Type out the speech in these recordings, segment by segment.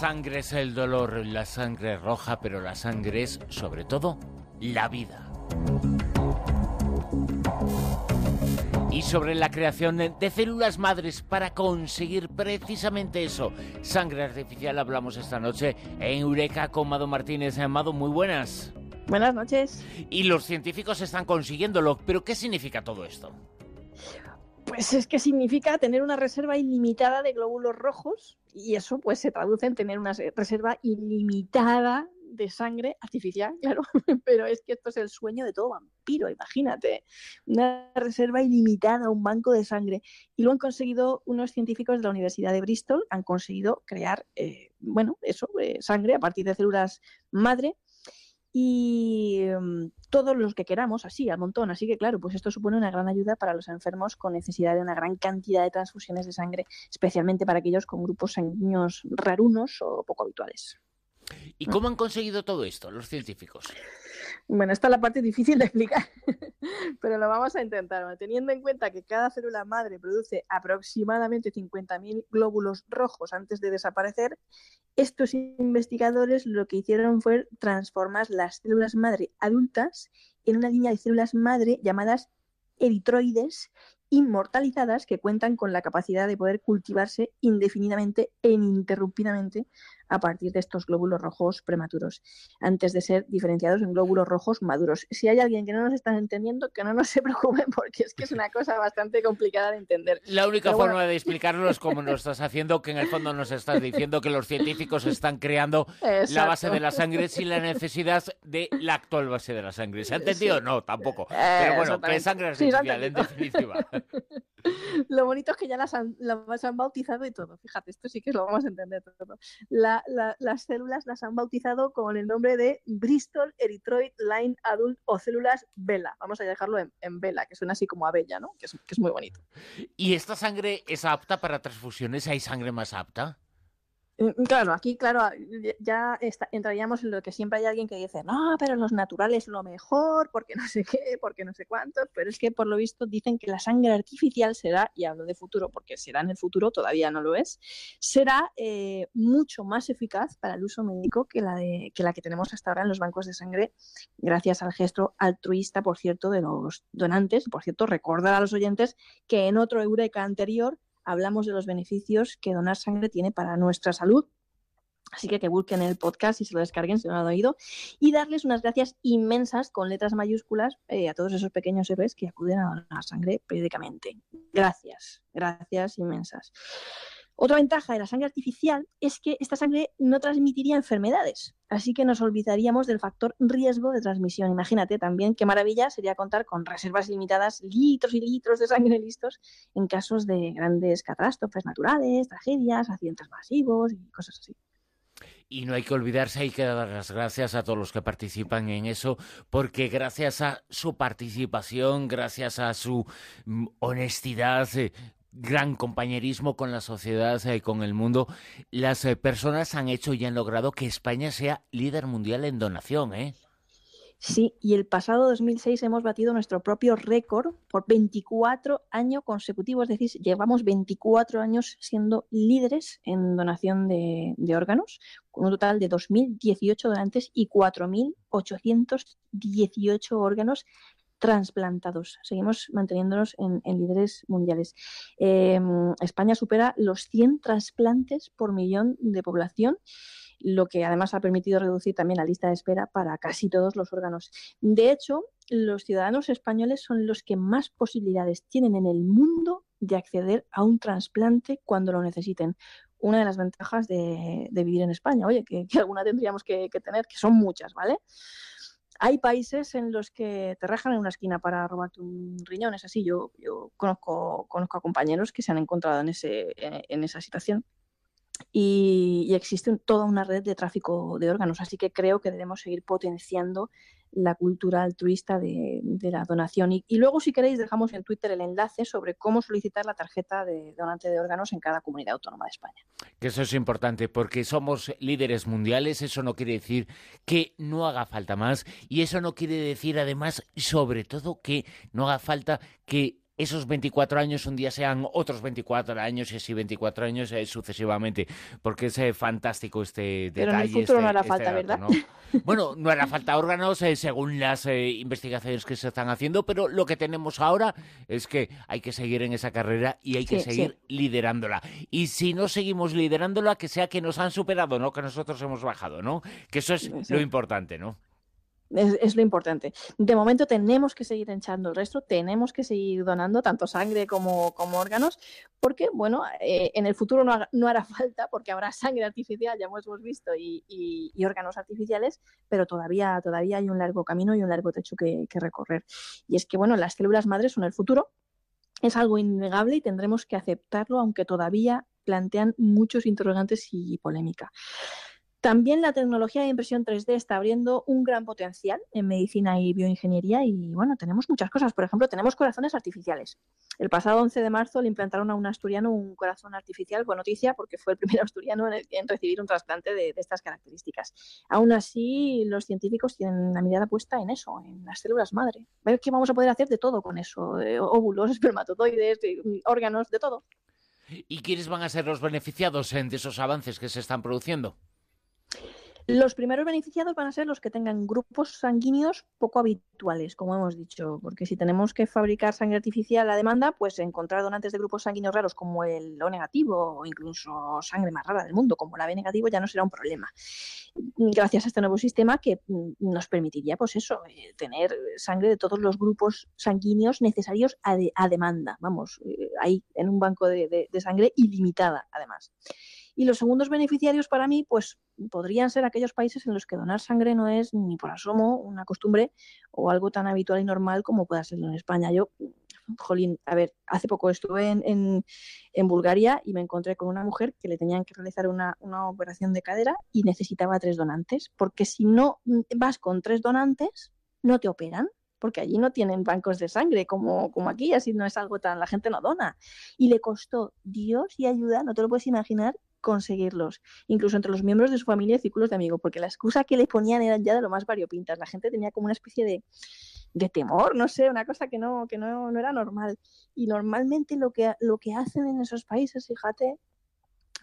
sangre es el dolor, la sangre es roja, pero la sangre es, sobre todo, la vida. Y sobre la creación de células madres para conseguir precisamente eso. Sangre artificial hablamos esta noche en Eureka con Mado Martínez. Mado, muy buenas. Buenas noches. Y los científicos están consiguiéndolo. ¿Pero qué significa todo esto? Pues es que significa tener una reserva ilimitada de glóbulos rojos y eso pues se traduce en tener una reserva ilimitada de sangre artificial, claro, pero es que esto es el sueño de todo vampiro, imagínate, una reserva ilimitada, un banco de sangre. Y lo han conseguido unos científicos de la Universidad de Bristol, han conseguido crear, eh, bueno, eso, eh, sangre a partir de células madre y em, todos los que queramos, así, al montón. Así que, claro, pues esto supone una gran ayuda para los enfermos con necesidad de una gran cantidad de transfusiones de sangre, especialmente para aquellos con grupos sanguíneos rarunos o poco habituales. ¿Y cómo han conseguido todo esto los científicos? Bueno, esta es la parte difícil de explicar, pero lo vamos a intentar. Teniendo en cuenta que cada célula madre produce aproximadamente 50.000 glóbulos rojos antes de desaparecer, estos investigadores lo que hicieron fue transformar las células madre adultas en una línea de células madre llamadas eritroides inmortalizadas que cuentan con la capacidad de poder cultivarse indefinidamente e ininterrumpidamente a partir de estos glóbulos rojos prematuros, antes de ser diferenciados en glóbulos rojos maduros. Si hay alguien que no nos está entendiendo, que no nos se preocupen porque es que es una cosa bastante complicada de entender. La única forma de explicarlo es como nos estás haciendo, que en el fondo nos estás diciendo que los científicos están creando la base de la sangre sin la necesidad de la actual base de la sangre. ¿Se ha entendido? No, tampoco. Pero bueno, que es sangre artificial, en definitiva. lo bonito es que ya las han, bautizado y todo. Fíjate, esto sí que lo vamos a entender todo. las células las han bautizado con el nombre de Bristol Erythroid Line Adult o células Vela. Vamos a dejarlo en, Vela, que suena así como abella, ¿no? Que es muy bonito. ¿Y esta sangre es apta para transfusiones? ¿Hay sangre más apta? Mm, claro, aquí, claro, ya entraríamos en lo que siempre hay alguien que dice, no, pero los naturales lo mejor, porque no sé qué, porque no sé cuántos, pero es que por lo visto dicen que la sangre artificial será, y hablo de futuro porque será en el futuro, todavía no lo es, será eh, mucho más eficaz para el uso médico que la, de, que la que tenemos hasta ahora en los bancos de sangre, gracias al gesto altruista, por cierto, de los donantes. Por cierto, recordar a los oyentes que en otro Eureka anterior hablamos de los beneficios que donar sangre tiene para nuestra salud. Así que que busquen el podcast y se lo descarguen si no lo han oído. Y darles unas gracias inmensas con letras mayúsculas eh, a todos esos pequeños héroes que acuden a donar sangre periódicamente. Gracias, gracias inmensas. Otra ventaja de la sangre artificial es que esta sangre no transmitiría enfermedades, así que nos olvidaríamos del factor riesgo de transmisión. Imagínate también qué maravilla sería contar con reservas limitadas, litros y litros de sangre listos en casos de grandes catástrofes naturales, tragedias, accidentes masivos y cosas así. Y no hay que olvidarse, hay que dar las gracias a todos los que participan en eso, porque gracias a su participación, gracias a su mm, honestidad, eh, gran compañerismo con la sociedad y con el mundo, las eh, personas han hecho y han logrado que España sea líder mundial en donación, ¿eh? Sí, y el pasado 2006 hemos batido nuestro propio récord por 24 años consecutivos, es decir, llevamos 24 años siendo líderes en donación de, de órganos, con un total de 2.018 donantes y 4.818 órganos transplantados. Seguimos manteniéndonos en, líderes mundiales. Em, España supera los 100 trasplantes por millón de población lo que además ha permitido reducir también la lista de espera para casi todos los órganos. De hecho, los ciudadanos españoles son los que más posibilidades tienen en el mundo de acceder a un trasplante cuando lo necesiten. Una de las ventajas de, vivir en España, oye, que, alguna tendríamos que, que tener, que son muchas, ¿vale? Hay países en los que te rejan en una esquina para robarte un riñón, es así. Yo, yo conozco, conozco a compañeros que se han encontrado en, ese, en esa situación y, existe toda una red de tráfico de órganos. Así que creo que debemos seguir potenciando la cultura altruista de, la donación. Y, luego, si queréis, dejamos en Twitter el enlace sobre cómo solicitar la tarjeta de donante de órganos en cada comunidad autónoma de España. Que eso es importante, porque somos líderes mundiales, eso no quiere decir que no haga falta más, y eso no quiere decir, además, sobre todo, que no haga falta que esos 24 años un día sean otros 24 años y así 24 años eh, sucesivamente, porque es eh, fantástico este detalle. Pero en el futuro este, no hará este falta, dato, ¿verdad? ¿no? Bueno, no hará falta órganos eh, según las investigaciones que se están haciendo, pero lo que tenemos ahora es que hay que seguir en esa carrera y hay que Sí, seguir liderándola. Y si no seguimos liderándola, que sea que nos han superado, no que nosotros hemos bajado, ¿no? Que eso es Sí. lo importante, ¿no? Es, lo importante. De momento tenemos que seguir echando el resto, tenemos que seguir donando tanto sangre como, como órganos, porque, bueno, eh, en el futuro no, no hará falta, porque habrá sangre artificial, ya hemos visto, y, y- y órganos artificiales, pero todavía, todavía hay un largo camino y un largo techo que, que recorrer. Y es que, bueno, las células madres son el futuro, es algo innegable y tendremos que aceptarlo, aunque todavía plantean muchos interrogantes y polémica. También la tecnología de impresión 3D está abriendo un gran potencial en medicina y bioingeniería y bueno, tenemos muchas cosas. Por ejemplo, tenemos corazones artificiales. El pasado 11 de marzo le implantaron a un asturiano un corazón artificial, fue noticia porque fue el primer asturiano en, recibir un trasplante de, estas características. Aún así, los científicos tienen la mirada puesta en eso, en las células madre. Ver qué vamos a poder hacer de todo con eso, eh, óvulos, espermatozoides, eh, órganos, de todo. ¿Y quiénes van a ser los beneficiados eh, de esos avances que se están produciendo? Los primeros beneficiados van a ser los que tengan grupos sanguíneos poco habituales, como hemos dicho, porque si tenemos que fabricar sangre artificial a demanda, pues encontrar donantes de grupos sanguíneos raros como el O negativo o incluso sangre más rara del mundo, como la B negativo, ya no será un problema. Gracias a este nuevo sistema que mm, nos permitiría, pues eso, eh, tener sangre de todos los grupos sanguíneos necesarios a, de- a demanda, vamos, eh, ahí en un banco de- sangre ilimitada, además. Y los segundos beneficiarios para mí, pues podrían ser aquellos países en los que donar sangre no es ni por asomo una costumbre o algo tan habitual y normal como pueda serlo en España. Yo, jolín, a ver, hace poco estuve en, en- Bulgaria y me encontré con una mujer que le tenían que realizar una, una operación de cadera y necesitaba tres donantes, porque si no vas con tres donantes, no te operan. Porque allí no tienen bancos de sangre como, como aquí, así no es algo tan. La gente no dona. Y le costó Dios y ayuda, no te lo puedes imaginar, conseguirlos incluso entre los miembros de su familia y círculos de amigos, porque la excusa que le ponían eran ya de lo más variopintas. La gente tenía como una especie de, de temor, no sé, una cosa que no, que no, no era normal. Y normalmente lo que, lo que hacen en esos países, fíjate,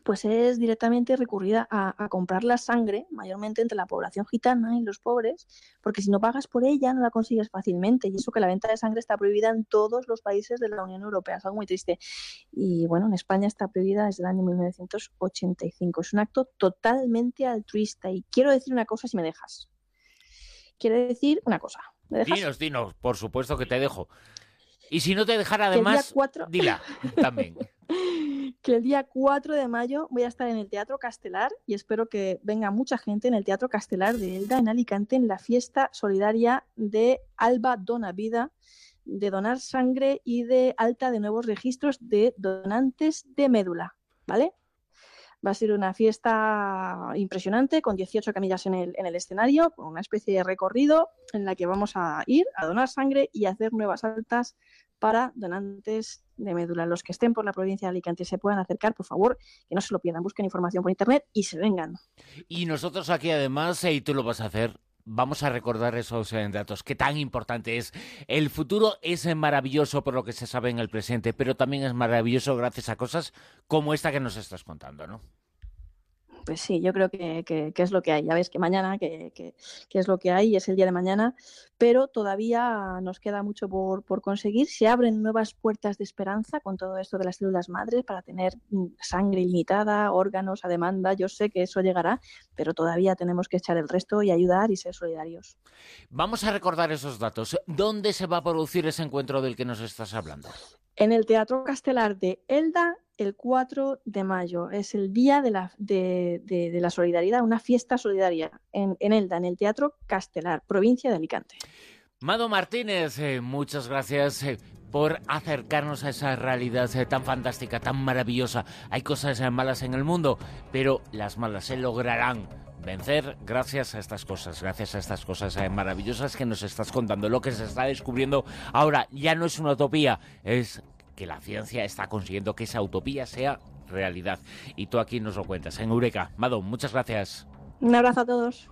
pues es directamente recurrir a, a comprar la sangre, mayormente entre la población gitana y los pobres, porque si no pagas por ella no la consigues fácilmente. Y eso que la venta de sangre está prohibida en todos los países de la Unión Europea, es algo muy triste. Y bueno, en España está prohibida desde el año 1985. Es un acto totalmente altruista. Y quiero decir una cosa si me dejas. Quiero decir una cosa. ¿Me dejas? Dinos, dinos, por supuesto que te dejo. Y si no te dejara además, 4 dila también. Que el día 4 de mayo voy a estar en el Teatro Castelar y espero que venga mucha gente en el Teatro Castelar de Elda, en Alicante, en la fiesta solidaria de Alba Dona Vida, de donar sangre y de alta de nuevos registros de donantes de médula, ¿vale? Va a ser una fiesta impresionante con 18 camillas en el, en el escenario, con una especie de recorrido en la que vamos a ir a donar sangre y hacer nuevas altas para donantes de médula. Los que estén por la provincia de Alicante se puedan acercar, por favor, que no se lo pierdan, busquen información por internet y se vengan. Y nosotros aquí además, eh, y tú lo vas a hacer, vamos a recordar esos eh, datos, que tan importante es. El futuro es eh, maravilloso por lo que se sabe en el presente, pero también es maravilloso gracias a cosas como esta que nos estás contando, ¿no? Pues sí, yo creo que, que- es lo que hay. Ya ves que mañana, que, que- que es lo que hay, es el día de mañana, pero todavía nos queda mucho por, por conseguir. Se abren nuevas puertas de esperanza con todo esto de las células madres para tener mm, sangre ilimitada, órganos a demanda. Yo sé que eso llegará, pero todavía tenemos que echar el resto y ayudar y ser solidarios. Vamos a recordar esos datos. ¿Dónde se va a producir ese encuentro del que nos estás hablando? En el Teatro Castelar de Elda, el 4 de mayo. Es el día de la, de, la solidaridad, una fiesta solidaria en, en Elda, en el Teatro Castelar, provincia de Alicante. Mado Martínez, eh, muchas gracias eh, por acercarnos a esa realidad eh, tan fantástica, tan maravillosa. Hay cosas malas en el mundo, pero las malas se lograrán vencer gracias a estas cosas, gracias a estas cosas eh, maravillosas que nos estás contando. Lo que se está descubriendo ahora ya no es una utopía, es que la ciencia está consiguiendo que esa utopía sea realidad. Y tú aquí nos lo cuentas en Eureka. Mado, muchas gracias. Un abrazo a todos.